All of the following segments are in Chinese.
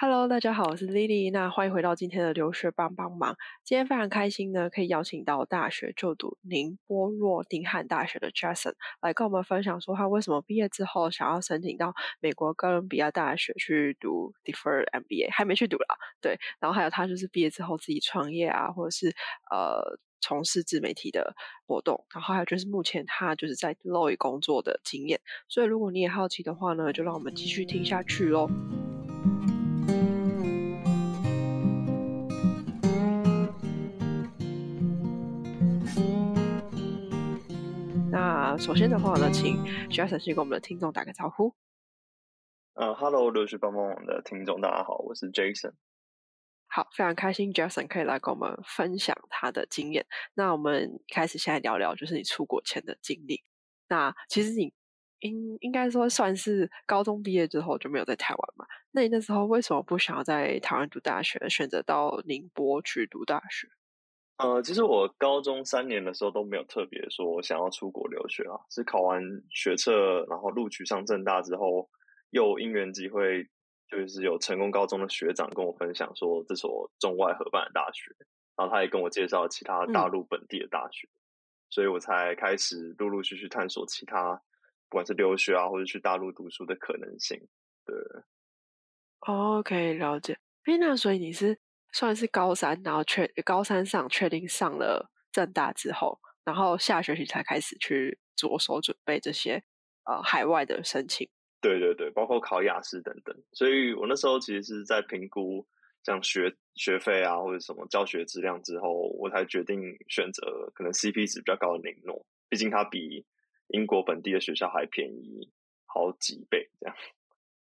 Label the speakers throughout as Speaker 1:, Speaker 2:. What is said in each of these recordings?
Speaker 1: Hello，大家好，我是 Lily。那欢迎回到今天的留学帮帮忙。今天非常开心呢，可以邀请到大学就读宁波诺丁汉大学的 Jason 来跟我们分享，说他为什么毕业之后想要申请到美国哥伦比亚大学去读 Deferred MBA，还没去读啦。对，然后还有他就是毕业之后自己创业啊，或者是呃从事自媒体的活动。然后还有就是目前他就是在 l o y 工作的经验。所以如果你也好奇的话呢，就让我们继续听下去喽。那首先的话呢，请 Jason 先跟我们的听众打个招呼。
Speaker 2: 呃，Hello，留学帮帮网的听众，大家好，我是 Jason。
Speaker 1: 好，非常开心 Jason 可以来跟我们分享他的经验。那我们开始现在聊聊，就是你出国前的经历。那其实你应应该说算是高中毕业之后就没有在台湾嘛？那你那时候为什么不想要在台湾读大学，选择到宁波去读大学？
Speaker 2: 呃，其实我高中三年的时候都没有特别说想要出国留学啊，是考完学测，然后录取上正大之后，又因缘机会，就是有成功高中的学长跟我分享说这所中外合办的大学，然后他也跟我介绍其他大陆本地的大学，所以我才开始陆陆续续探索其他，不管是留学啊，或者去大陆读书的可能性。对
Speaker 1: ，OK，了解。哎，那所以你是？算是高三，然后确高三上确定上了正大之后，然后下学期才开始去着手准备这些呃海外的申请。
Speaker 2: 对对对，包括考雅思等等。所以我那时候其实是在评估像学学费啊或者什么教学质量之后，我才决定选择可能 CP 值比较高的宁诺，毕竟它比英国本地的学校还便宜好几倍这样。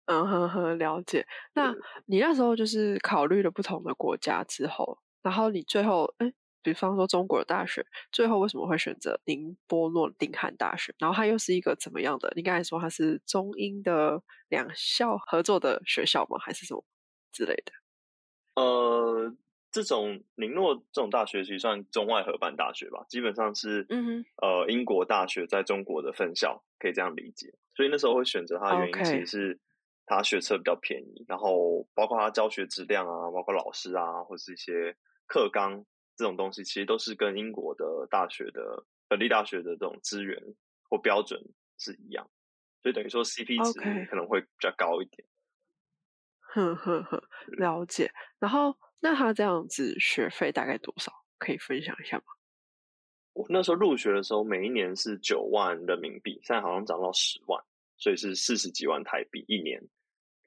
Speaker 1: 嗯哼哼，了解。那你那时候就是考虑了不同的国家之后，然后你最后，哎，比方说中国的大学，最后为什么会选择宁波诺丁汉大学？然后它又是一个怎么样的？你刚才说它是中英的两校合作的学校吗？还是什么之类的？
Speaker 2: 呃，这种宁诺这种大学其实算中外合办大学吧，基本上是，嗯哼，呃，英国大学在中国的分校，可以这样理解。所以那时候会选择它的原因，其实是。他学车比较便宜，然后包括他教学质量啊，包括老师啊，或是一些课纲这种东西，其实都是跟英国的大学的本地大学的这种资源或标准是一样，所以等于说 CP 值可能会比较高一点。
Speaker 1: 呵呵呵，了解。然后那他这样子学费大概多少？可以分享一下吗？
Speaker 2: 我那时候入学的时候，每一年是九万人民币，现在好像涨到十万，所以是四十几万台币一年。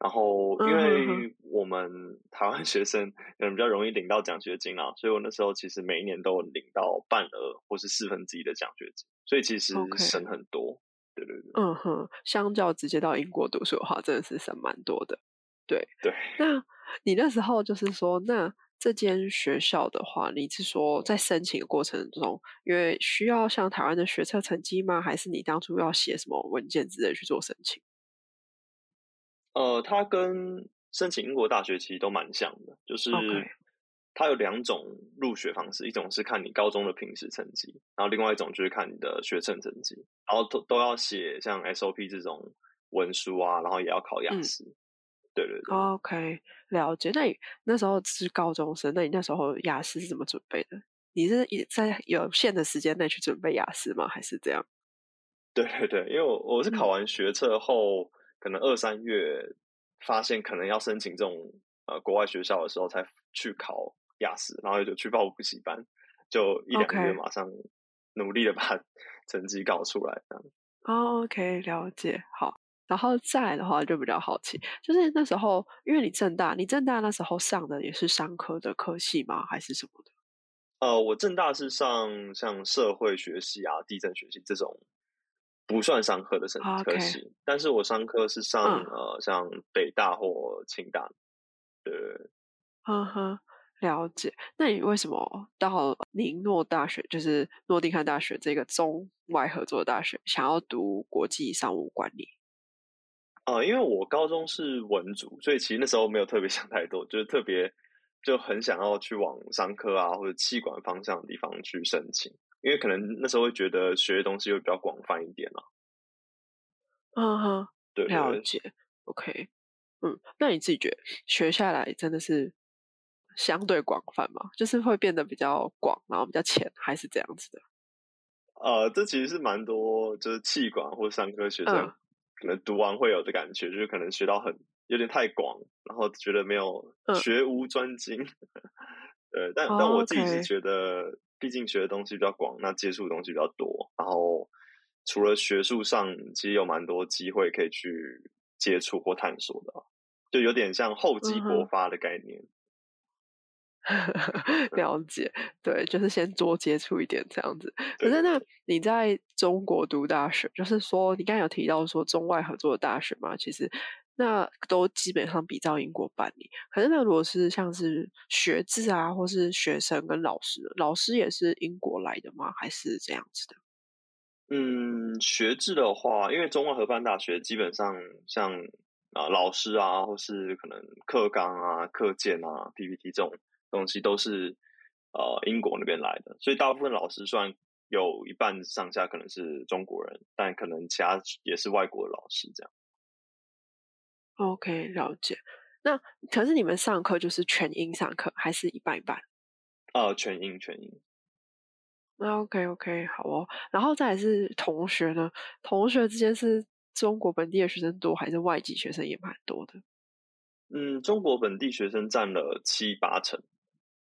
Speaker 2: 然后，因为我们台湾学生可能比较容易领到奖学金啊，所以我那时候其实每一年都领到半额或是四分之一的奖学金，所以其实省很多。对对对，
Speaker 1: 嗯哼，相较直接到英国读书的话，真的是省蛮多的。对
Speaker 2: 对，
Speaker 1: 那你那时候就是说，那这间学校的话，你是说在申请的过程中，因为需要像台湾的学测成绩吗？还是你当初要写什么文件之类去做申请？
Speaker 2: 呃，它跟申请英国大学其实都蛮像的，就是它有两种入学方式，一种是看你高中的平时成绩，然后另外一种就是看你的学测成绩，然后都都要写像 SOP 这种文书啊，然后也要考雅思。对对对。
Speaker 1: OK，了解。那你那时候是高中生，那你那时候雅思是怎么准备的？你是也在有限的时间内去准备雅思吗？还是这样？
Speaker 2: 对对对，因为我我是考完学测后。可能二三月发现可能要申请这种呃国外学校的时候，才去考雅思，然后就去报补习班，就一两个月马上努力的把 成绩搞出来这样。
Speaker 1: OK，了解。好，然后再来的话就比较好奇，就是那时候因为你正大，你正大那时候上的也是商科的科系吗？还是什么的？
Speaker 2: 呃，我正大是上像社会学系啊、地震学系这种。不算商科的科系，但是我商科是上呃，像北大或清大，对，
Speaker 1: 嗯哼，了解。那你为什么到宁诺大学，就是诺丁汉大学这个中外合作的大学，想要读国际商务管理？
Speaker 2: 啊，因为我高中是文组，所以其实那时候没有特别 想太多，就是特别就很想要去往商科啊或者气管方向的地方去申请。因为可能那时候会觉得学的东西会比较广泛一点
Speaker 1: 了。嗯哼，
Speaker 2: 对，
Speaker 1: 了解。OK，嗯，那你自己觉得学下来真的是相对广泛吗？就是会变得比较广，然后比较浅，还是这样子的？
Speaker 2: 呃，这其实是蛮多，就是气管或商科学生可能读完会有的感觉，就是可能学到很有点太广，然后觉得没有学无专精。对，但但我自己是觉得，毕竟学的东西比较广，那接触的东西比较多，然后除了学术上，其实有蛮多机会可以去接触或探索的，就有点像厚积薄发的概念。
Speaker 1: 了解，对，就是先多接触一点这样子。可是那你在中国读大学，就是说你刚才有提到说中外合作的大学嘛？其实那都基本上比照英国办理。可是那如果是像是学制啊，或是学生跟老师，老师也是英国来的吗？还是这样子的？
Speaker 2: 嗯，学制的话，因为中外合办大学基本上像啊老师啊，或是可能课纲啊、课件啊、PPT 这种。东西都是呃英国那边来的，所以大部分老师虽然有一半上下可能是中国人，但可能其他也是外国的老师这样。
Speaker 1: OK，了解。那可是你们上课就是全英上课，还是一半一半？
Speaker 2: 呃，全英全英。
Speaker 1: 那 OK OK 好哦。然后再是同学呢？同学之间是中国本地的学生多，还是外籍学生也蛮多的？
Speaker 2: 嗯，中国本地学生占了七八成。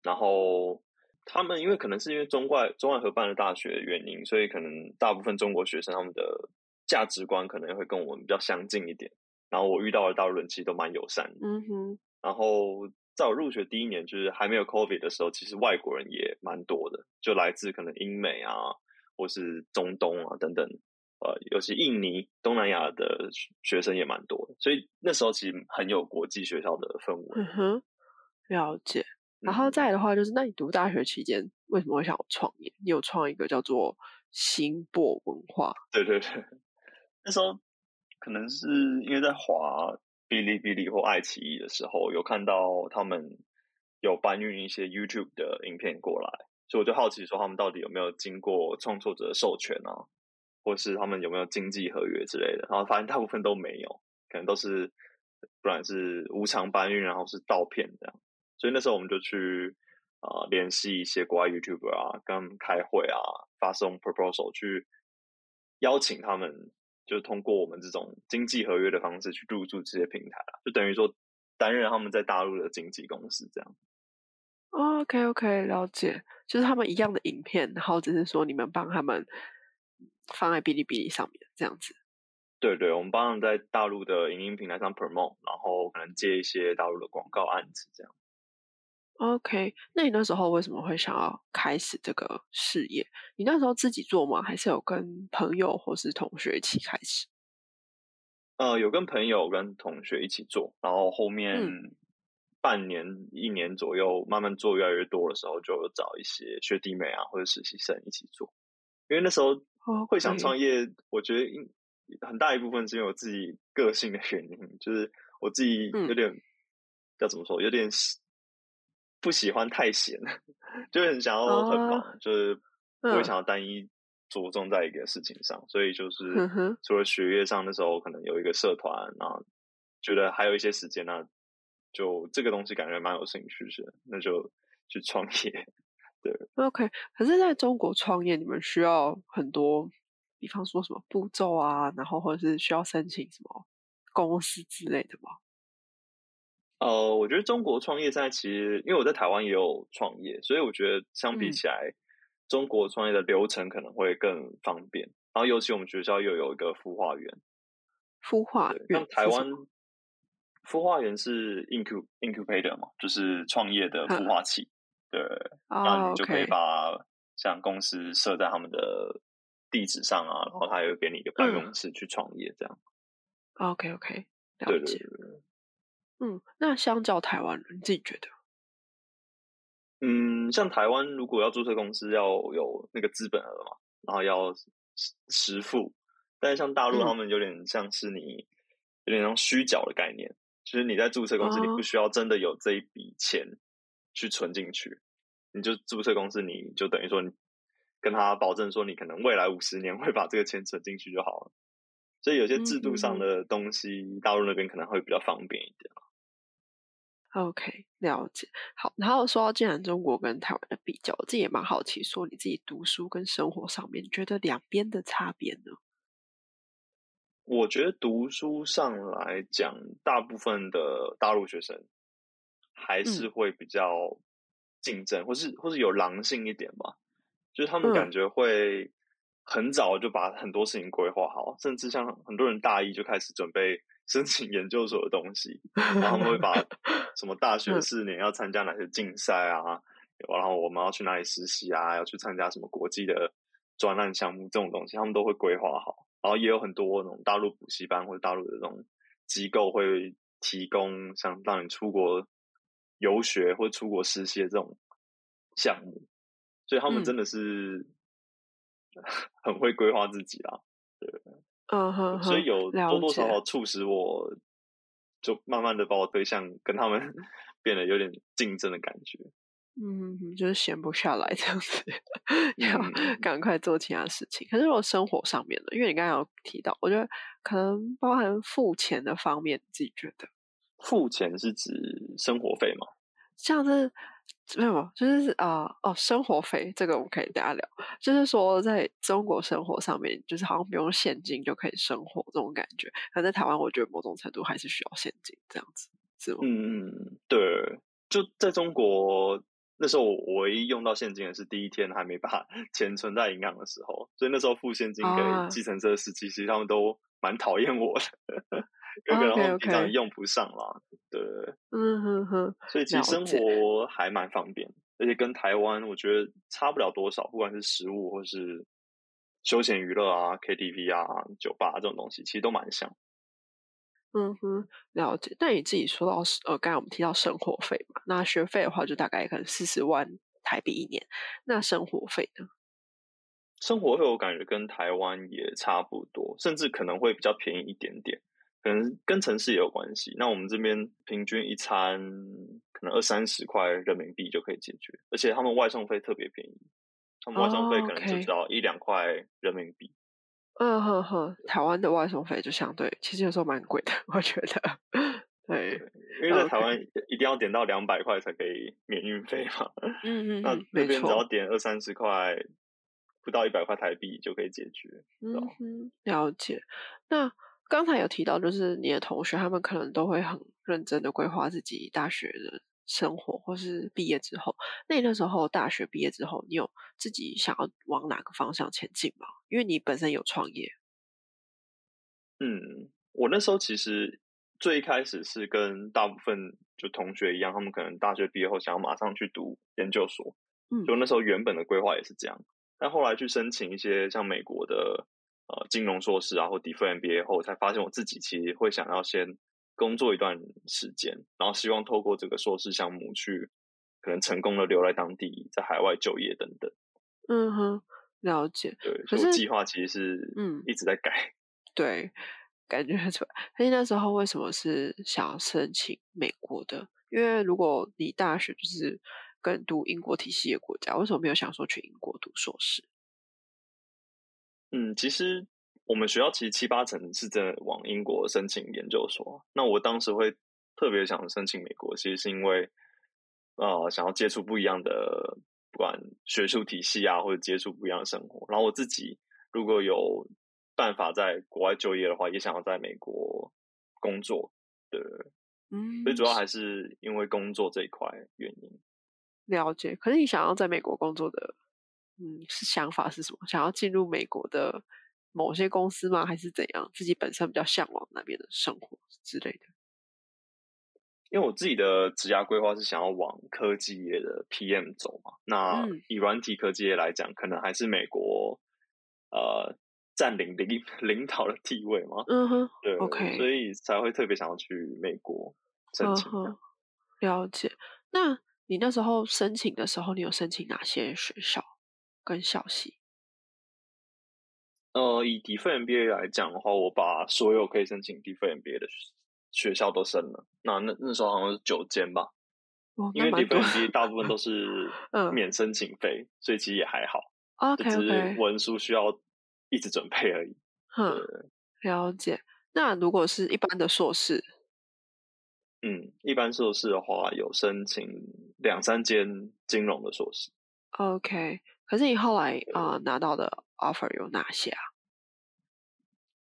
Speaker 2: 然后他们因为可能是因为中外中外合办的大学原因，所以可能大部分中国学生他们的价值观可能会跟我们比较相近一点。然后我遇到的大陆人其实都蛮友善的。嗯哼。然后在我入学第一年，就是还没有 COVID 的时候，其实外国人也蛮多的，就来自可能英美啊，或是中东啊等等，呃，尤其印尼、东南亚的学生也蛮多的。所以那时候其实很有国际学校的氛围。
Speaker 1: 嗯哼，了解。然后再的话，就是那你读大学期间为什么会想要创业？你有创一个叫做新博文化？
Speaker 2: 对对对，那时候可能是因为在滑哔哩哔哩或爱奇艺的时候，有看到他们有搬运一些 YouTube 的影片过来，所以我就好奇说他们到底有没有经过创作者授权啊，或是他们有没有经济合约之类的？然后发现大部分都没有，可能都是不然是无偿搬运，然后是盗片这样。所以那时候我们就去啊联系一些国外 YouTuber 啊，跟他们开会啊，发送 proposal 去邀请他们，就是通过我们这种经济合约的方式去入驻这些平台啊，就等于说担任他们在大陆的经纪公司这样。
Speaker 1: OK OK，了解，就是他们一样的影片，然后只是说你们帮他们放在哔哩哔哩上面这样子。
Speaker 2: 对对，我们帮他们在大陆的影音平台上 promote，然后可能接一些大陆的广告案子这样。
Speaker 1: OK，那你那时候为什么会想要开始这个事业？你那时候自己做吗？还是有跟朋友或是同学一起开始？
Speaker 2: 呃，有跟朋友跟同学一起做，然后后面半年、一年左右，慢慢做越来越多的时候，就找一些学弟妹啊或者实习生一起做。因为那时候会想创业，我觉得很大一部分是因为我自己个性的原因，就是我自己有点要怎么说，有点。不喜欢太闲，就很想要很忙，就是不会想要单一着重在一个事情上，所以就是除了学业上的时候，可能有一个社团，然后觉得还有一些时间呢，就这个东西感觉蛮有兴趣的，那就去创业。对
Speaker 1: ，OK。可是在中国创业，你们需要很多，比方说什么步骤啊，然后或者是需要申请什么公司之类的吗？
Speaker 2: 呃，我觉得中国创业现在其实，因为我在台湾也有创业，所以我觉得相比起来，中国创业的流程可能会更方便。然后，尤其我们学校又有一个孵化园，
Speaker 1: 孵化园，
Speaker 2: 台湾孵化园是 incub incubator 嘛，就是创业的孵化器。对，那你就可以把像公司设在他们的地址上啊，然后他也会给你一个办公室去创业，这样。
Speaker 1: OK OK，了解。嗯，那相较台湾人，你自己觉得？
Speaker 2: 嗯，像台湾如果要注册公司，要有那个资本额嘛，然后要实付。但是像大陆，他们有点像是你有点像虚缴的概念，就是你在注册公司，你不需要真的有这一笔钱去存进去，你就注册公司，你就等于说你跟他保证说，你可能未来五十年会把这个钱存进去就好了。所以有些制度上的东西，大陆那边可能会比较方便一点。
Speaker 1: OK，了解。好，然后说到既然中国跟台湾的比较，我自己也蛮好奇，说你自己读书跟生活上面，觉得两边的差别呢？
Speaker 2: 我觉得读书上来讲，大部分的大陆学生还是会比较竞争，或是或是有狼性一点吧。就是他们感觉会很早就把很多事情规划好，甚至像很多人大一就开始准备申请研究所的东西，然后他们会把 什么大学四年要参加哪些竞赛啊，然后我们要去哪里实习啊，要去参加什么国际的专案项目这种东西，他们都会规划好。然后也有很多那种大陆补习班或者大陆的这种机构会提供像让你出国游学或出国实习的这种项目，所以他们真的是 很会规划自己啦。对，
Speaker 1: 嗯哼，
Speaker 2: 所以有多多少少促使我，就慢慢的把我推向跟他们 变得有点竞争的感觉。
Speaker 1: 嗯，就是闲不下来这样子，要赶快做其他事情。可是如果生活上面的，因为你刚刚有提到，我觉得可能包含付钱的方面，自己觉得
Speaker 2: 付钱是指生活费吗？
Speaker 1: 像是没有，就是啊哦，生活费这个我们可以大家聊。就是说，在中国生活上面，就是好像不用现金就可以生活这种感觉。可在台湾，我觉得某种程度还是需要现金这样子，是吗？
Speaker 2: 嗯嗯，对，就在中国。那时候我唯一用到现金的是第一天还没把 钱存在银行的时候，所以那时候付现金给计程车司机，其实他们都蛮讨厌我的，有可能平常用不上啦。对，
Speaker 1: 嗯哼哼，
Speaker 2: 所以其实生活还蛮方便，而且跟台湾我觉得差不了多少，不管是食物或是休闲娱乐啊、KTV 啊、酒吧这种东西，其实都蛮像。
Speaker 1: 嗯哼，了解。那你自己说到呃，刚才我们提到生活费嘛，那学费的话就大概可能四十万台币一年。那生活费呢？
Speaker 2: 生活费我感觉跟台湾也差不多，甚至可能会比较便宜一点点，可能跟城市也有关系。那我们这边平均一餐可能二三十块人民币就可以解决，而且他们外送费特别便宜，他们外送费可能就只要一两块人民币。
Speaker 1: 嗯哼哼，台湾的外送费就相对其实有时候蛮贵的，我觉得。对，
Speaker 2: 因为在台湾一定要点到两百块才可以免运费嘛。
Speaker 1: 嗯 嗯，
Speaker 2: 那那边只要点二三十块，不到一百块台币就可以解决。
Speaker 1: 嗯哼，了解。那刚才有提到，就是你的同学他们可能都会很认真的规划自己大学的。生活，或是毕业之后，那你那时候大学毕业之后，你有自己想要往哪个方向前进吗？因为你本身有创业。
Speaker 2: 嗯，我那时候其实最一开始是跟大部分就同学一样，他们可能大学毕业后想要马上去读研究所。嗯，就那时候原本的规划也是这样，但后来去申请一些像美国的呃金融硕士啊，或 Defer MBA 后，才发现我自己其实会想要先。工作一段时间，然后希望透过这个硕士项目去，可能成功的留在当地，在海外就业等等。
Speaker 1: 嗯哼，了解。
Speaker 2: 对，可是计划其实是嗯一直在改。
Speaker 1: 对，感觉出来。所以那时候为什么是想要申请美国的？因为如果你大学就是跟读英国体系的国家，为什么没有想说去英国读硕士？
Speaker 2: 嗯，其实。我们学校其实七八成是真的往英国申请研究所。那我当时会特别想申请美国，其实是因为呃想要接触不一样的，不管学术体系啊，或者接触不一样的生活。然后我自己如果有办法在国外就业的话，也想要在美国工作。对，嗯，所以主要还是因为工作这一块原因。
Speaker 1: 了解。可是你想要在美国工作的，嗯，是想法是什么？想要进入美国的？某些公司吗？还是怎样？自己本身比较向往那边的生活之类的。
Speaker 2: 因为我自己的职业规划是想要往科技业的 PM 走嘛。那以软体科技业来讲，可能还是美国呃占领领 领导的地位嘛。
Speaker 1: 嗯哼，
Speaker 2: 对
Speaker 1: ，OK，
Speaker 2: 所以才会特别想要去美国申请。
Speaker 1: 了解。那你那时候申请的时候，你有申请哪些学校跟校系？
Speaker 2: 呃，以 d e f e MBA 来讲的话，我把所有可以申请 d e f e MBA 的学校都申了。那那那时候好像是九间吧，因为 d e f e MBA 大部分都是免申请费，所以其实也还好。
Speaker 1: OK，
Speaker 2: 只是文书需要一直准备而已。
Speaker 1: 嗯，了解。那如果是一般的硕士，
Speaker 2: 嗯，一般硕士的话有申请两三间金融的硕士。
Speaker 1: OK，可是你后来啊拿到的 offer 有哪些啊？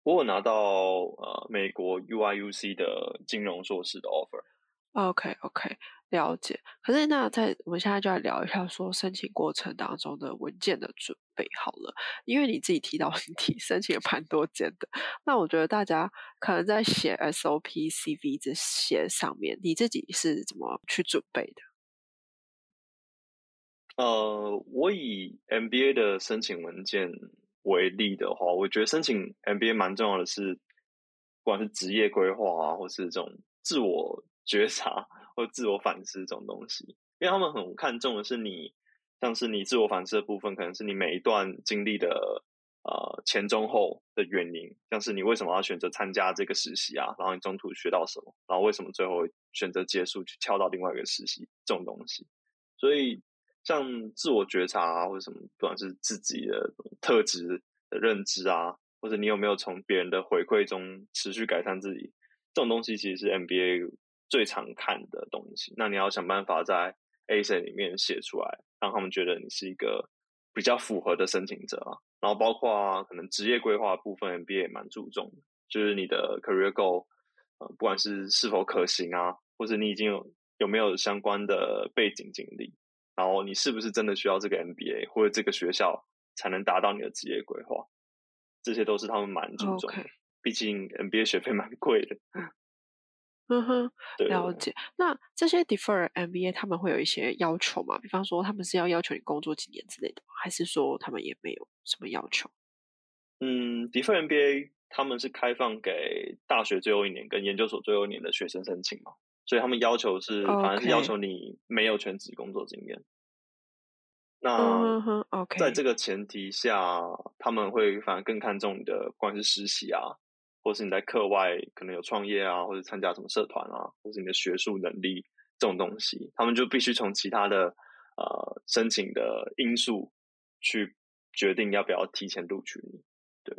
Speaker 2: 我有拿到呃美国 UIUC 的金融硕士的 offer。
Speaker 1: OK，OK。了解，可是那在我们现在就来聊一下说申请过程当中的文件的准备好了，因为你自己提到 你申请也蛮多件的，那我觉得大家可能在写 SOP、CV 这些上面，你自己是怎么去准备的？
Speaker 2: 呃，我以 MBA 的申请文件为例的话，我觉得申请 MBA 蛮重要的是，不管是职业规划啊，或是这种自我 觉察。或自我反思这种东西，因为他们很看重的是你，像是你自我反思的部分，可能是你每一段经历的呃前中后的原因，像是你为什么要选择参加这个实习啊，然后你中途学到什么，然后为什么最后选择结束去跳到另外一个实习这种东西。所以像自我觉察啊，或者什么，不管是自己的特质的认知啊，或者你有没有从别人的回馈中持续改善自己，这种东西其实是 MBA。最常看的东西，那你要想办法在 A C 里面写出来，让他们觉得你是一个比较符合的申请者啊。然后包括啊可能职业规划部分，M B A 也蛮注重，就是你的 career goal，呃，不管是是否可行啊，或者你已经有有没有相关的背景经历，然后你是不是真的需要这个 M B A 或者这个学校才能达到你的职业规划，这些都是他们蛮注重的。毕竟 M B A 学费蛮贵的。
Speaker 1: 嗯哼，了解。那这些 defer MBA 他们会有一些要求吗？比方说，他们是要要求你工作几年之类的，还是说他们也没有什么要求？
Speaker 2: 嗯，defer MBA 他们是开放给大学最后一年跟研究所最后一年的学生申请嘛，所以他们要求是，反正是要求你没有全职工作经验。那
Speaker 1: OK，
Speaker 2: 在这个前提下，他们会反而更看重你的，不管是实习啊。或是你在课外可能有创业啊，或者参加什么社团啊，或是你的学术能力这种东西，他们就必须从其他的呃申请的因素去决定要不要提前录取你。对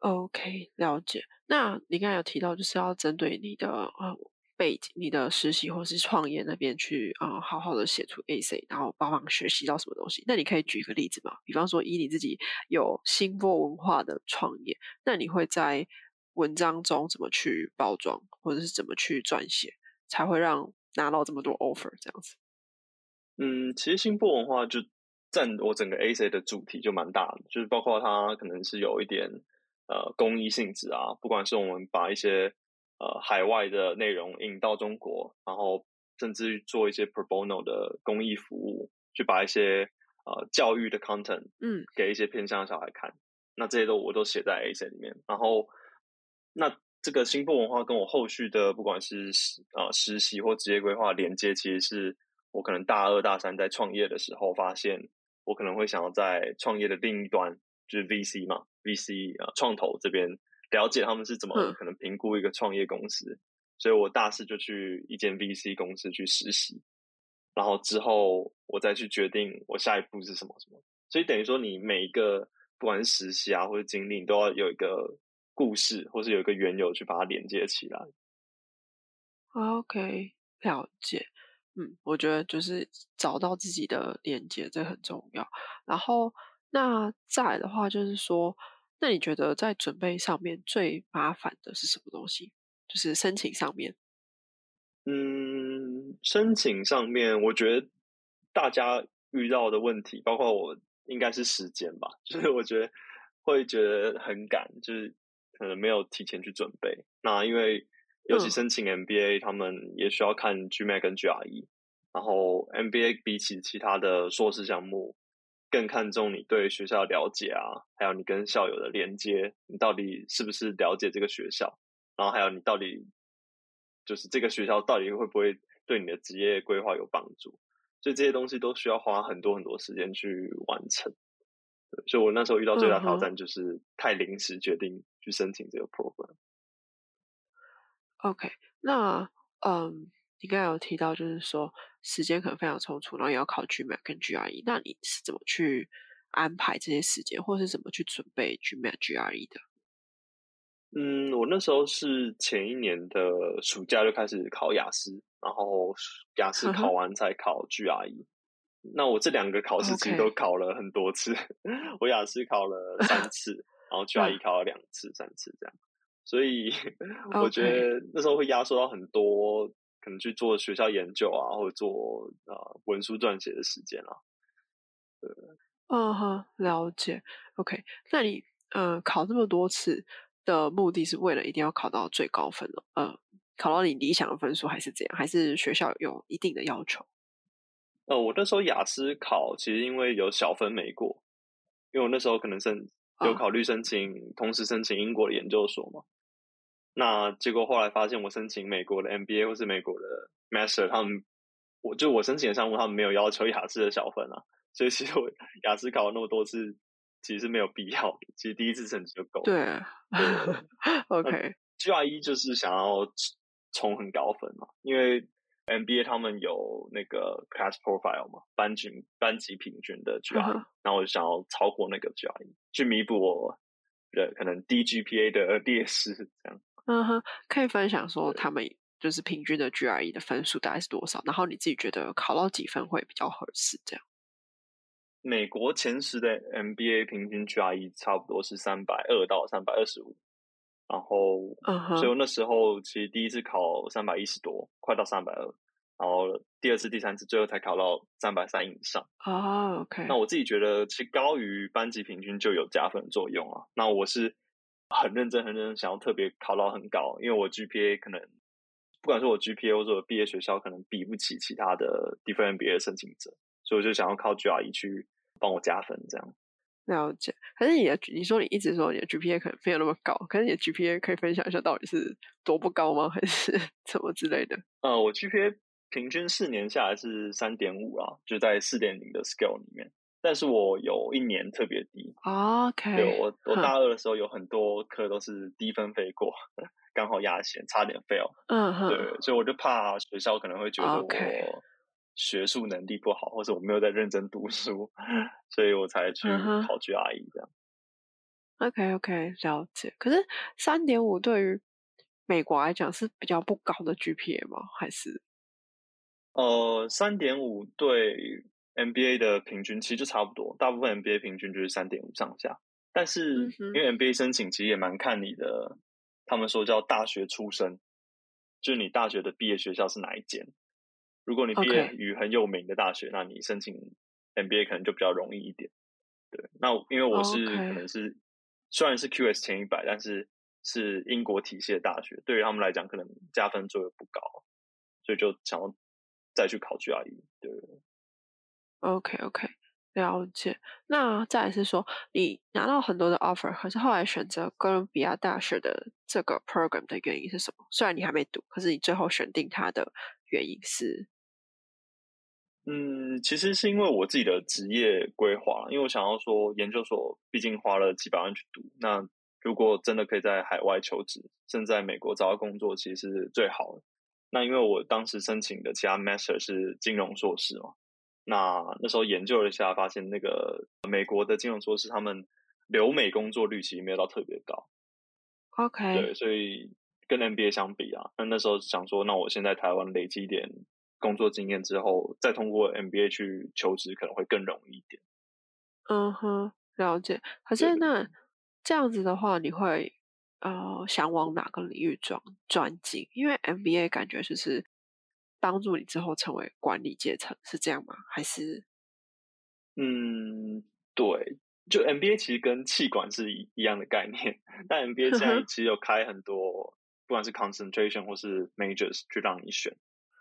Speaker 1: ，OK，了解。那你刚才有提到，就是要针对你的呃。背景，你的实习或是创业那边去啊，好好的写出 A C，然后帮忙学习到什么东西？那你可以举一个例子吗？比方说，以你自己有新波文化的创业，那你会在文章中怎么去包装，或者是怎么去撰写，才会让拿到这么多 offer 这样子？
Speaker 2: 嗯，其实新波文化就占我整个 A C 的主题就蛮大的，就是包括它可能是有一点呃公益性质啊，不管是我们把一些。呃，海外的内容引到中国，然后甚至做一些 pro bono 的公益服务，去把一些呃教育的 content，嗯，给一些偏向小孩看。那这些都我都写在 A C 里面。然后，那这个新部文化跟我后续的不管是啊实习或职业规划连接，其实是我可能大二大三在创业的时候发现，我可能会想要在创业的另一端，就是 V C 嘛，V C 啊创投这边。了解他们是怎么可能评估一个创业公司，所以我大四就去一间 VC 公司去实习，然后之后我再去决定我下一步是什么什么。所以等于说，你每一个不管是实习啊或者经历，你都要有一个故事，或是有一个缘由去把它连接起来。
Speaker 1: OK，了解。嗯，我觉得就是找到自己的连接，这很重要。然后那再的话，就是说。那你觉得在准备上面最麻烦的是什么东西？就是申请上面。
Speaker 2: 嗯，申请上面，我觉得大家遇到的问题，包括我，应该是时间吧。就是我觉得会觉得很赶，就是可能没有提前去准备。那因为尤其申请 MBA，他们也需要看 GMAT 跟 GRE，然后 MBA 比起其他的硕士项目。更看重你对学校了解啊，还有你跟校友的连接，你到底是不是了解这个学校？然后还有你到底就是这个学校到底会不会对你的职业规划有帮助？所以这些东西都需要花很多很多时间去完成。所以我那时候遇到最大挑战就是太临时决定去申请这个 program。
Speaker 1: OK，那嗯。你刚才有提到，就是说时间可能非常充足，然后也要考 GMAT 跟 GRE。那你是怎么去安排这些时间，或是怎么去准备 GMAT、GRE 的？
Speaker 2: 嗯，我那时候是前一年的暑假就开始考雅思，然后雅思考完才考 GRE。那我这两个考试其实都考了很多次，我雅思考了三 次，然后 GRE 考了两次、三次这样。所以 我觉得那时候会压缩到很多可能去做学校研究啊，或者做呃文书撰写的时间啊。对，
Speaker 1: 嗯哼，了解。OK，那你呃考这么多次的目的是为了一定要考到最高分了？呃，考到你理想的分数还是怎样？还是学校有一定的要求？
Speaker 2: 呃，我那时候雅思考其实因为有小分没过，因为我那时候可能申有考虑申请，同时申请英国的研究所嘛。那结果后来发现，我申请美国的 MBA 或是美国的 Master，他们我就我申请的项目，他们没有要求雅思的小分啊。所以其实我雅思考了那么多次，其实是没有必要的。其实第一次成绩就够。
Speaker 1: 对，OK，GRE
Speaker 2: 就是想要冲很高分嘛，因为 MBA 他们有那个 Class Profile 嘛，班级班级平均的 GRE，然后我就想要超过那个 GRE，去弥补我的可能低 GPA 的劣势，这样。
Speaker 1: 嗯哼，可以分享说他们就是平均的 GRE 的分数大概是多少？然后你自己觉得考到几分会比较合适？这样。
Speaker 2: 美国前十的 MBA 平均 GRE 差不多是三百二到三百二十五，然后，所以那时候其实第一次考三百一十多，快到三百二，然后第二次、第三次，最后才考到三百三以上。
Speaker 1: 哦，OK。
Speaker 2: 那我自己觉得，其实高于班级平均就有加分作用啊。那我是很认真、很认真，想要特别考到很高，因为我 GPA 可能，不管是我 GPA 或者毕业学校，可能比不起其他的 different MBA 申请者。所以我就想要靠 GRE 去帮我加分，这样。
Speaker 1: 了解。可是你的，你说你一直说你的 GPA 可能没有那么高，可是你的 GPA 可以分享一下到底是多不高吗？还是什么之类的？
Speaker 2: 呃，我 GPA 平均四年下来是三点五啊，就在四点零的 scale 里面。但是我有一年特别低。
Speaker 1: OK。
Speaker 2: 对我，我大二的时候有很多科都是低分飞过，刚好压线，差点 fail。
Speaker 1: 嗯哼。
Speaker 2: 对，所以我就怕学校可能会觉得我。学术能力不好，或者我没有在认真读书，所以我才去考 GRE 这样。
Speaker 1: OK OK，了解。可是三点五对于美国来讲是比较不高的 GPA 吗？还是？
Speaker 2: 呃，三点五对 MBA 的平均其实就差不多，大部分 NBA 平均就是三点五上下。但是因为 NBA 申请其实也蛮看你的，他们说叫大学出身，就是你大学的毕业学校是哪一间。如果你毕业于很有名的大学，那你申请 MBA 可能就比较容易一点。对，那因为我是可能是虽然是 QS 前一百，但是是英国体系的大学，对于他们来讲可能加分作用不高，所以就想要再去考 GRE。对
Speaker 1: ，OK OK，了解。那再来是说，你拿到很多的 offer，可是后来选择哥伦比亚大学的这个 program 的原因是什么？虽然你还没读，可是你最后选定它的原因是？
Speaker 2: 嗯，其实是因为我自己的职业规划，因为我想要说，研究所毕竟花了几百万去读，那如果真的可以在海外求职，甚至在美国找到工作，其实是最好的。那因为我当时申请的其他 master 是金融硕士嘛，那那时候研究了一下，发现那个美国的金融硕士他们留美工作率其实没有到特别高。
Speaker 1: OK，
Speaker 2: 对，所以跟 MBA 相比啊，那那时候想说，那我现在台湾累积一点。工作经验之后，再通过 MBA 去求职可能会更容易一点。
Speaker 1: 嗯哼，了解。可是那这样子的话，你会呃想往哪个领域转转进？因为 MBA 感觉就是帮助你之后成为管理阶层，是这样吗？还是？
Speaker 2: 嗯，对，就 MBA 其实跟气管是一一样的概念，但 MBA 现在 其实有开很多，不管是 concentration 或是 majors 去让你选。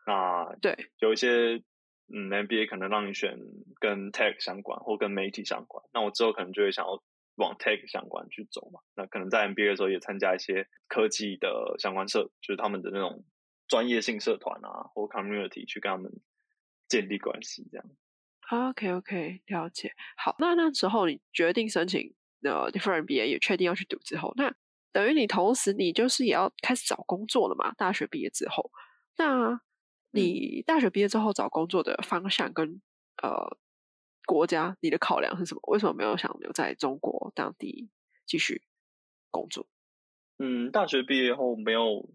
Speaker 2: 那
Speaker 1: 对，
Speaker 2: 有一些嗯，MBA 可能让你选跟 tech 相关或跟媒体相关。那我之后可能就会想要往 tech 相关去走嘛。那可能在 MBA 的时候也参加一些科技的相关社，就是他们的那种专业性社团啊，或 community 去跟他们建立关系，这样。
Speaker 1: OK OK，了解。好，那那时候你决定申请呃 different MBA，也确定要去读之后，那等于你同时你就是也要开始找工作了嘛？大学毕业之后，那。你大学毕业之后找工作的方向跟呃国家，你的考量是什么？为什么没有想留在中国当地继续工作？
Speaker 2: 嗯，大学毕业后没有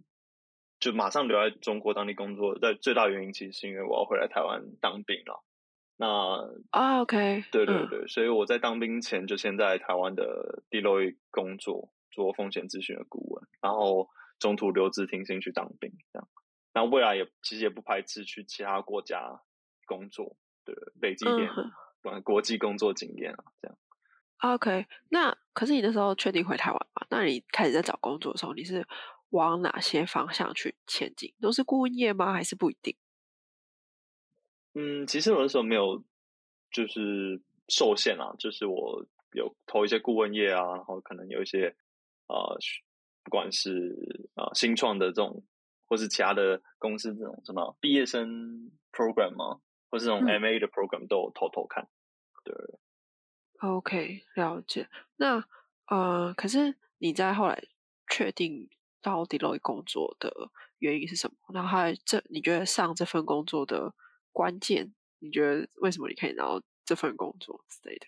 Speaker 2: 就马上留在中国当地工作，在最大原因其实是因为我要回来台湾当兵了。那
Speaker 1: 啊，OK，
Speaker 2: 对对对，所以我在当兵前就先在台湾的 Deloitte 工作，做风险咨询的顾问，然后中途留职停薪去当兵，这样。那未来也其实也不排斥去其他国家工作，对，累积一点国际工作经验啊，这样。
Speaker 1: OK，那可是你那时候确定回台湾吗？那你开始在找工作的时候，你是往哪些方向去前进？都是顾问业吗？还是不一定？
Speaker 2: 嗯，其实我那时候没有就是受限啊，就是我有投一些顾问业啊，然后可能有一些啊，不管是啊新创的这种，或是其他的公司这种什么毕业生 program 吗？或是这种 MA 的 program 都有偷偷看。对
Speaker 1: ，OK，了解。那呃，可是你在后来确定到 Deloitte 工作的原因是什么？然后还这你觉得上这份工作的？关键，你觉得为什么你可以拿到这份工作之类的？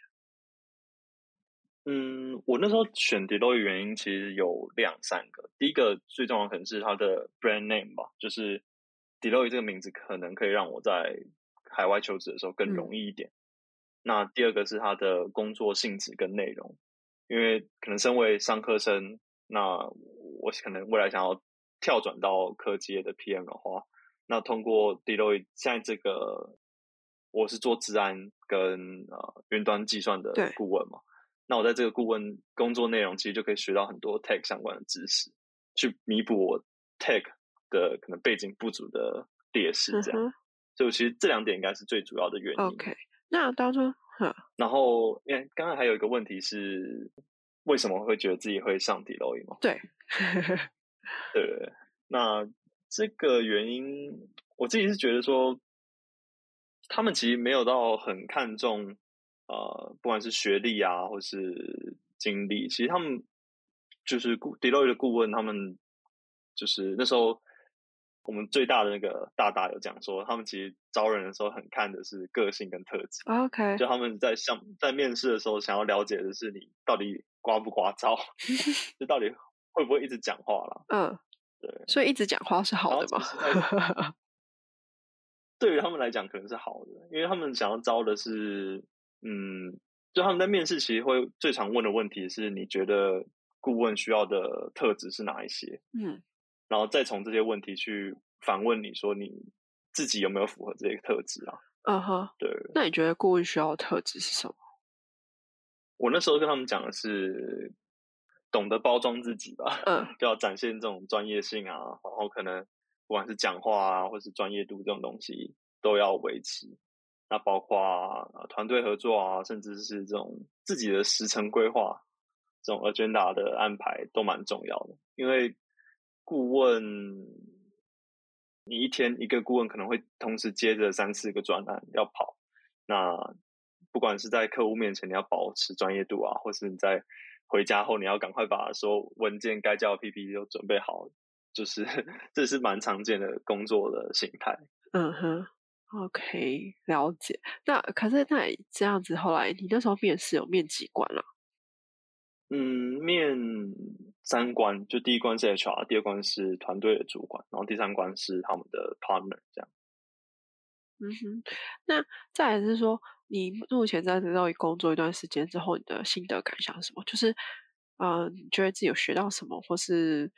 Speaker 2: 嗯，我那时候选 Deloitte 原因其实有两三个。第一个最重要可能是它的 brand name 吧，就是 Deloitte 这个名字可能可以让我在海外求职的时候更容易一点。那第二个是它的工作性质跟内容，因为可能身为商科生，那我可能未来想要跳转到科技业的 PM 的话。那通过 Deloitte 现在这个，我是做治安跟呃云端计算的顾问嘛。那我在这个顾问工作内容，其实就可以学到很多 tech 相关的知识，去弥补我 tech 的可能背景不足的劣势。这样，所以其实这两点应该是最主要的原因。
Speaker 1: OK，那当初，
Speaker 2: 然后因为刚刚还有一个问题是，为什么会觉得自己会上 Deloitte 吗？
Speaker 1: 对，
Speaker 2: 对，那。这个原因，我自己是觉得说，他们其实没有到很看重，呃，不管是学历啊，或是经历，其实他们就是顾 Deloitte 的顾问，他们就是那时候我们最大的那个大大有讲说，他们其实招人的时候很看的是个性跟特质。
Speaker 1: OK，
Speaker 2: 就他们在像在面试的时候，想要了解的是你到底刮不刮招，就到底会不会一直讲话了。嗯。对，
Speaker 1: 所以一直讲话是好的吗？
Speaker 2: 对于他们来讲，可能是好的，因为他们想要招的是，嗯，就他们在面试其实会最常问的问题是：你觉得顾问需要的特质是哪一些？嗯，然后再从这些问题去反问你说你自己有没有符合这些特质啊？
Speaker 1: 嗯哼，
Speaker 2: 对。
Speaker 1: 那你觉得顾问需要的特质是什么？
Speaker 2: 我那时候跟他们讲的是。懂得包装自己吧，嗯，就 要展现这种专业性啊，然后可能不管是讲话啊，或是专业度这种东西都要维持。那包括团队合作啊，甚至是这种自己的时程规划，这种 agenda 的安排都蛮重要的。因为顾问，你一天一个顾问可能会同时接着三四个专案要跑，那不管是在客户面前你要保持专业度啊，或是你在回家后，你要赶快把所有文件该交的 PPT 都准备好，就是 这是蛮常见的工作的形态。
Speaker 1: 嗯哼，OK，了解。那可是那这样子，后来你那时候面试有面几关了？
Speaker 2: 嗯，面三关，就第一关是 HR，第二关是团队的主管，然后第三关是他们的 partner，这样。
Speaker 1: 嗯哼，那再来是说。你目前在这里工作一段时间之后，你的心得感想是什么？就是，嗯，你觉得自己有学到什么，或是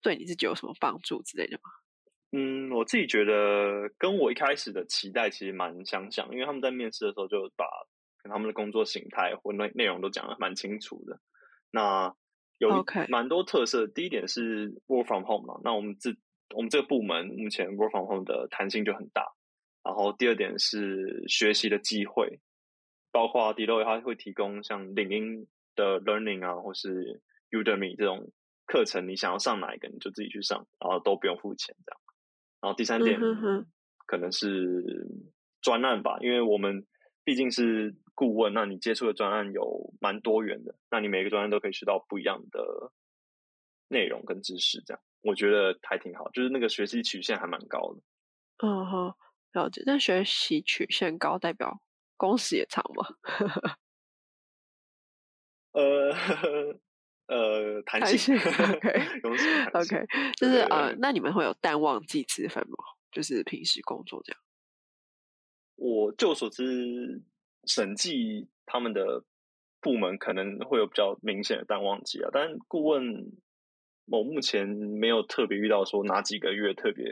Speaker 1: 对你自己有什么帮助之类的吗？
Speaker 2: 嗯，我自己觉得跟我一开始的期待其实蛮相像，因为他们在面试的时候就把他们的工作形态或内内容都讲的蛮清楚的。那有蛮多特色，第一点是 work from home 嘛，那我们这我们这个部门目前 work from home 的弹性就很大。然后第二点是学习的机会，包括 Deloitte 它会提供像领英的 Learning 啊，或是 Udemy 这种课程，你想要上哪一个你就自己去上，然后都不用付钱这样。然后第三点可能是专案吧，因为我们毕竟是顾问，那你接触的专案有蛮多元的，那你每个专案都可以学到不一样的内容跟知识，这样我觉得还挺好，就是那个学习曲线还蛮高的。
Speaker 1: 嗯哼。了解，但学习曲线高代表工时也长吗？
Speaker 2: 呃，呃 弹性
Speaker 1: ，OK，
Speaker 2: 公司
Speaker 1: OK，就是呃，那你们会有淡旺季之分吗？就是平时工作这样。
Speaker 2: 我就所知，审计他们的部门可能会有比较明显的淡旺季啊，但顾问我目前没有特别遇到说哪几个月特别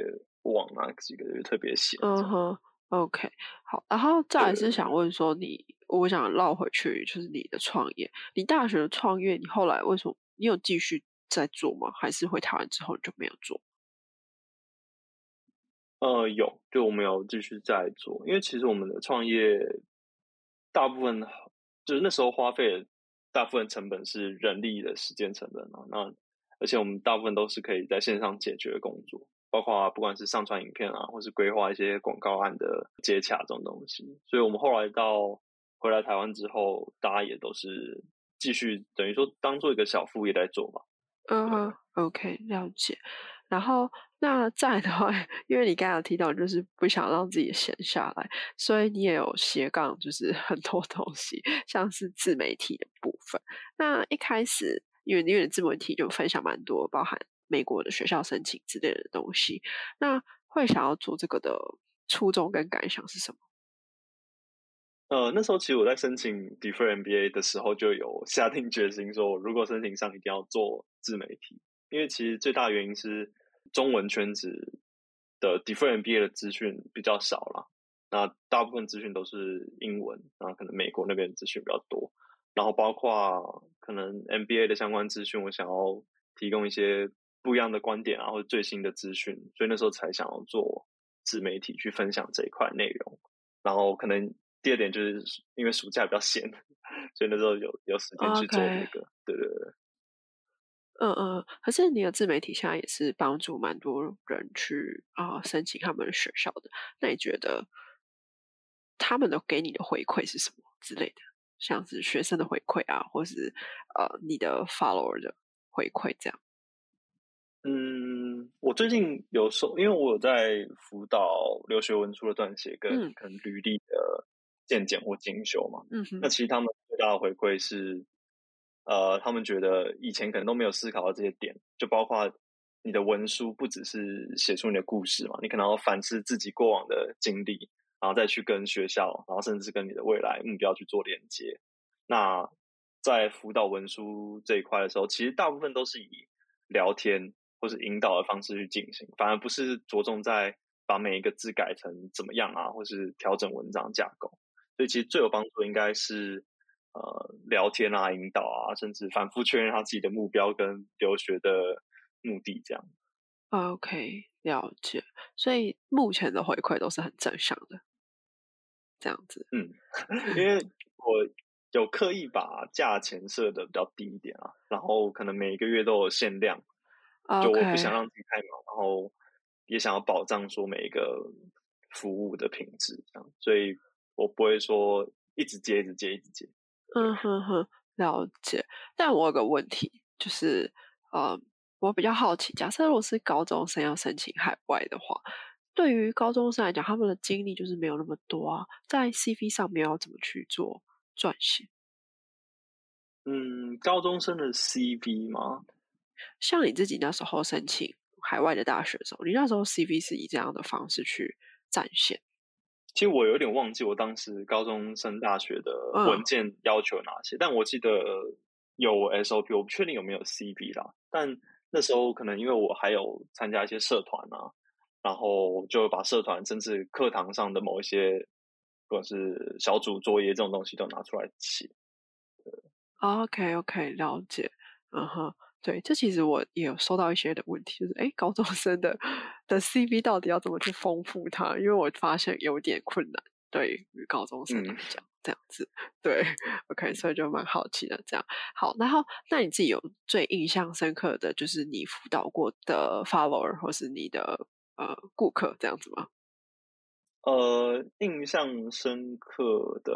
Speaker 2: 旺，哪几个月特别闲。
Speaker 1: 嗯哼，OK，好，然后再来是想问说，你我想绕回去，就是你的创业，你大学的创业，你后来为什么你有继续在做吗？还是回台湾之后你就没有做？
Speaker 2: 呃，有，就我们有继续在做，因为其实我们的创业大部分就是那时候花费大部分成本是人力的时间成本啊，那而且我们大部分都是可以在线上解决的工作，包括不管是上传影片啊，或是规划一些广告案的接洽这种东西，所以我们后来到回来台湾之后，大家也都是继续等于说当做一个小副业在做吧。
Speaker 1: 嗯，OK，了解。然后那再的话，因为你刚刚提到，就是不想让自己闲下来，所以你也有斜杠，就是很多东西，像是自媒体的部分。那一开始，因为因为自媒体就分享蛮多，包含美国的学校申请之类的东西。那会想要做这个的初衷跟感想是什么？
Speaker 2: 呃，那时候其实我在申请 Defer MBA 的时候，就有下定决心说，如果申请上，一定要做自媒体。因为其实最大原因是中文圈子的 different MBA 的资讯比较少了，那大部分资讯都是英文，然后可能美国那边资讯比较多，然后包括可能 MBA 的相关资讯，我想要提供一些不一样的观点啊，或者最新的资讯，所以那时候才想要做自媒体去分享这一块内容。然后可能第二点就是因为暑假比较闲，所以那时候有有时间去做那个，对对对。
Speaker 1: 嗯嗯，可是你的自媒体现在也是帮助蛮多人去啊申请他们学校的，那你觉得他们的给你的回馈是什么之类的？像是学生的回馈啊，或是呃你的 follower 的回馈这样？
Speaker 2: 嗯，我最近有收，因为我有在辅导留学文书的撰写跟可能履历的见检或精修嘛。嗯哼，那其实他们最大的回馈是。呃，他们觉得以前可能都没有思考到这些点，就包括你的文书不只是写出你的故事嘛，你可能要反思自己过往的经历，然后再去跟学校，然后甚至跟你的未来目标去做连接。那在辅导文书这一块的时候，其实大部分都是以聊天或是引导的方式去进行，反而不是着重在把每一个字改成怎么样啊，或是调整文章架构。所以其实最有帮助应该是。呃，聊天啊，引导啊，甚至反复确认他自己的目标跟留学的目的，这样。
Speaker 1: OK，了解。所以目前的回馈都是很正向的，这样子。
Speaker 2: 嗯，因为我有刻意把价钱设的比较低一点啊，然后可能每一个月都有限量，就我不想让自己太忙，然后也想要保障说每一个服务的品质，这样，所以我不会说一直接，一直接，一直接。
Speaker 1: 嗯哼哼，了解。但我有个问题，就是，呃，我比较好奇，假设如果是高中生要申请海外的话，对于高中生来讲，他们的精力就是没有那么多啊，在 CV 上面要怎么去做撰写？
Speaker 2: 嗯，高中生的 CV 吗？
Speaker 1: 像你自己那时候申请海外的大学的时候，你那时候 CV 是以这样的方式去展现？
Speaker 2: 其实我有点忘记我当时高中升大学的文件要求哪些，但我记得有 SOP，我不确定有没有 CV 啦。但那时候可能因为我还有参加一些社团啊，然后就把社团甚至课堂上的某一些，或者是小组作业这种东西都拿出来写。
Speaker 1: OK OK，了解，嗯哼。对，这其实我也有收到一些的问题，就是哎，高中生的的 CV 到底要怎么去丰富它？因为我发现有点困难，对于高中生来讲，这样子，对，OK，所以就蛮好奇的。这样好，然后那你自己有最印象深刻的就是你辅导过的 follower 或是你的呃顾客这样子吗？
Speaker 2: 呃，印象深刻的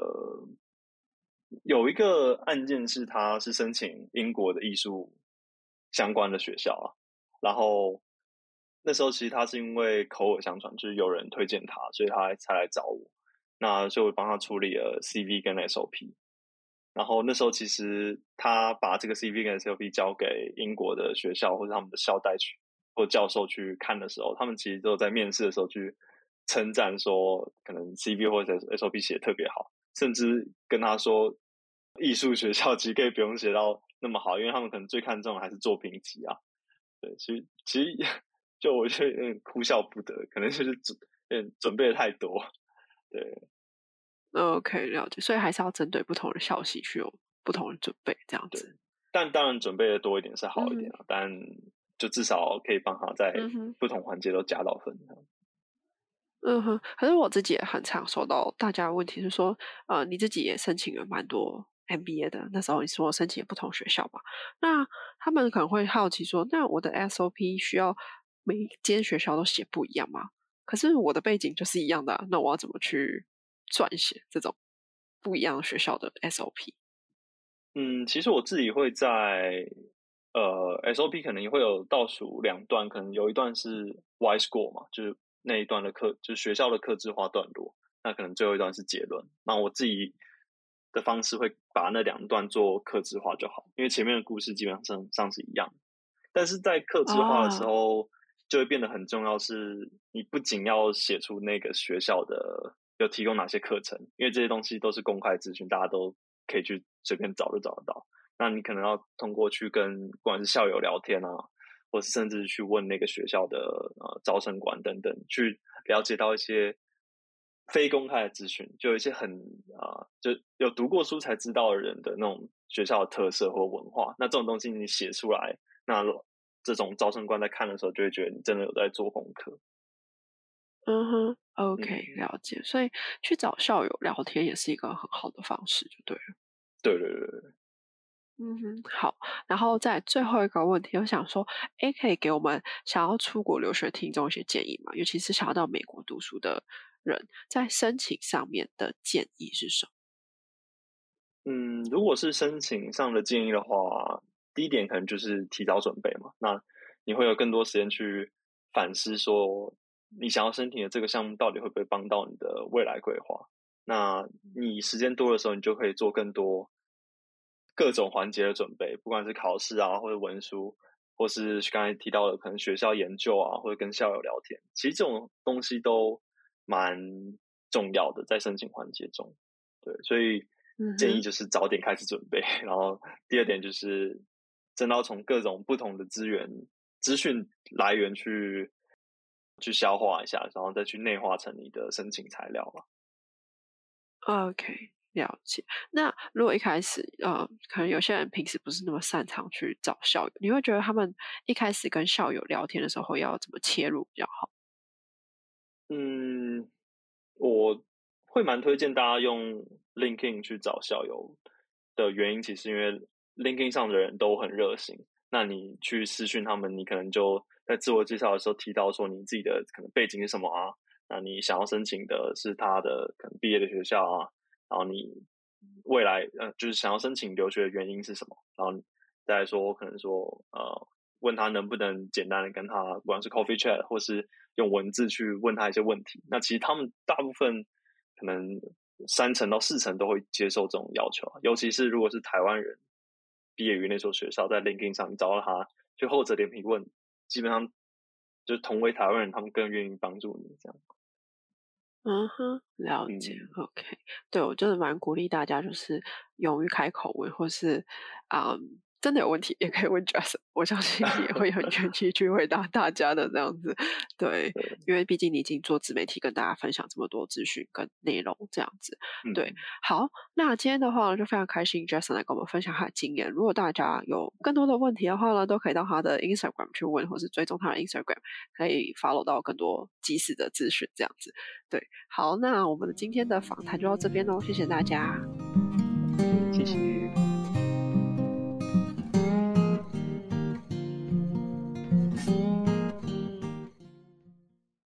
Speaker 2: 有一个案件是，他是申请英国的艺术。相关的学校啊，然后那时候其实他是因为口耳相传，就是有人推荐他，所以他才来找我。那就帮他处理了 CV 跟 SOP。然后那时候其实他把这个 CV 跟 SOP 交给英国的学校或者他们的校代去或教授去看的时候，他们其实都在面试的时候去称赞说，可能 CV 或者 SOP 写特别好，甚至跟他说，艺术学校其实可以不用写到那么好，因为他们可能最看重还是作品集啊。对，其实其实就我觉得有点哭笑不得，可能就是准嗯准备的太多，对。
Speaker 1: OK，了解，所以还是要针对不同的消息去有不同的准备，这样子。
Speaker 2: 但当然准备的多一点是好一点啊，但就至少可以帮他在不同环节都加到分。
Speaker 1: 嗯哼，可是我自己也很常收到大家的问题是说，呃，你自己也申请了蛮多 MBA 的，那时候你说申请不同学校嘛，那他们可能会好奇说，那我的 SOP 需要每间学校都写不一样吗？可是我的背景就是一样的，那我要怎么去？撰写这种不一样的学校的 SOP。
Speaker 2: 嗯，其实我自己会在呃 SOP 可能也会有倒数两段，可能有一段是 Y score 嘛，就是那一段的课，就是学校的课制化段落。那可能最后一段是结论。那我自己的方式会把那两段做课制化就好，因为前面的故事基本上上是一样。但是在课制化的时候，就会变得很重要，是你不仅要写出那个学校的。有提供哪些课程？因为这些东西都是公开资讯，大家都可以去随便找就找得到。那你可能要通过去跟不管是校友聊天啊，或是甚至去问那个学校的呃招生官等等，去了解到一些非公开的资讯，就有一些很啊，就有读过书才知道的人的那种学校的特色或文化。那这种东西你写出来，那这种招生官在看的时候，就会觉得你真的有在做功课。
Speaker 1: 嗯哼，OK，了解。所以去找校友聊天也是一个很好的方式，就对了。
Speaker 2: 对对对对。
Speaker 1: 嗯哼，好。然后在最后一个问题，我想说，哎，可以给我们想要出国留学听众一些建议吗？尤其是想要到美国读书的人，在申请上面的建议是什么？
Speaker 2: 嗯，如果是申请上的建议的话，第一点可能就是提早准备嘛。那你会有更多时间去反思说。你想要申请的这个项目到底会不会帮到你的未来规划？那你时间多的时候，你就可以做更多各种环节的准备，不管是考试啊，或者文书，或是刚才提到的可能学校研究啊，或者跟校友聊天，其实这种东西都蛮重要的，在申请环节中。对，所以建议就是早点开始准备。然后第二点就是，真的要从各种不同的资源、资讯来源去。去消化一下，然后再去内化成你的申请材料嘛。
Speaker 1: OK，了解。那如果一开始，呃，可能有些人平时不是那么擅长去找校友，你会觉得他们一开始跟校友聊天的时候要怎么切入比较好？
Speaker 2: 嗯，我会蛮推荐大家用 LinkedIn 去找校友的原因，其实因为 LinkedIn 上的人都很热心。那你去私讯他们，你可能就在自我介绍的时候提到说你自己的可能背景是什么啊？那你想要申请的是他的可能毕业的学校啊？然后你未来呃就是想要申请留学的原因是什么？然后再说可能说呃问他能不能简单的跟他不管是 coffee chat 或是用文字去问他一些问题。那其实他们大部分可能三成到四成都会接受这种要求，尤其是如果是台湾人。毕业于那所学校，在 LinkedIn 上你找到他，就厚着脸皮问，基本上就是同为台湾人，他们更愿意帮助你这样。
Speaker 1: 嗯哼，了解。OK，对我就是蛮鼓励大家，就是勇于开口问，或是啊。真的有问题也可以问 Jason，我相信也会很愿意去回答大家的这样子。对，因为毕竟你已经做自媒体，跟大家分享这么多资讯跟内容这样子。对，好，那今天的话就非常开心，Jason 来跟我们分享他的经验。如果大家有更多的问题的话呢，都可以到他的 Instagram 去问，或是追踪他的 Instagram，可以 follow 到更多及时的资讯这样子。对，好，那我们的今天的访谈就到这边喽，谢谢大家。